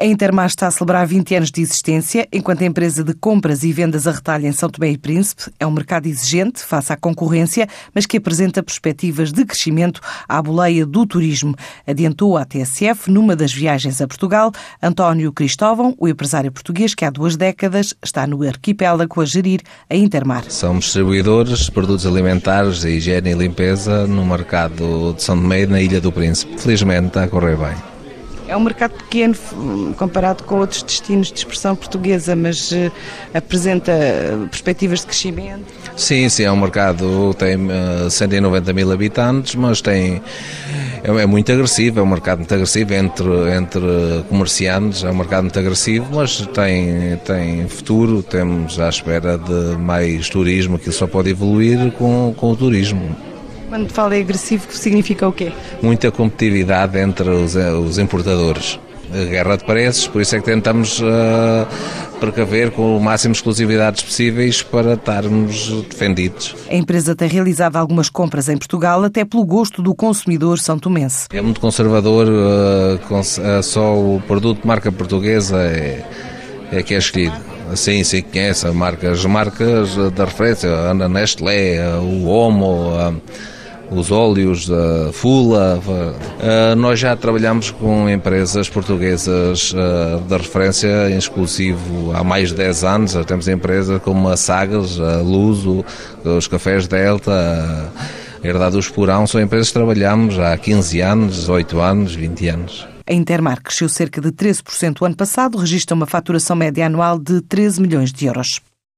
A Intermar está a celebrar 20 anos de existência, enquanto empresa de compras e vendas a retalho em São Tomé e Príncipe. É um mercado exigente, face à concorrência, mas que apresenta perspectivas de crescimento à boleia do turismo. Adiantou a TSF numa das viagens a Portugal. António Cristóvão, o empresário português que há duas décadas está no arquipélago a gerir a Intermar. Somos distribuidores de produtos alimentares de higiene e limpeza no mercado de São Tomé e na Ilha do Príncipe. Felizmente está a correr bem. É um mercado pequeno comparado com outros destinos de expressão portuguesa, mas uh, apresenta perspectivas de crescimento? Sim, sim, é um mercado, tem uh, eh, 190 mil habitantes, mas tem é, é, muito agressivo, é um mercado muito agressivo entre, entre comerciantes, é um mercado muito agressivo, mas tem, tem futuro, temos à espera de mais turismo, que só pode evoluir com, com o turismo. Quando fala em agressivo, significa o quê? Muita competitividade entre os, eh, os importadores. Guerra de preços, por isso é que tentamos uh, precaver com o máximo de exclusividades possíveis para estarmos defendidos. A empresa tem realizado algumas compras em Portugal, até pelo gosto do consumidor são tomense. É muito conservador, uh, só o produto de marca portuguesa é, é que é escolhido. Sim, sim, conhece marcas, marcas da referência, a Nestlé, o Omo, a os óleos da Fula. Uh, nós já trabalhamos com empresas portuguesas uh, da referência em exclusivo há mais de 10 anos. Já temos empresas como a Sagas, a Luso, os Cafés Delta, a Herdade do Esporão. São empresas que trabalhamos há 15 anos, 18 anos, 20 anos. A Intermar cresceu cerca de 13% o ano passado, registra uma faturação média anual de 13 milhões de euros.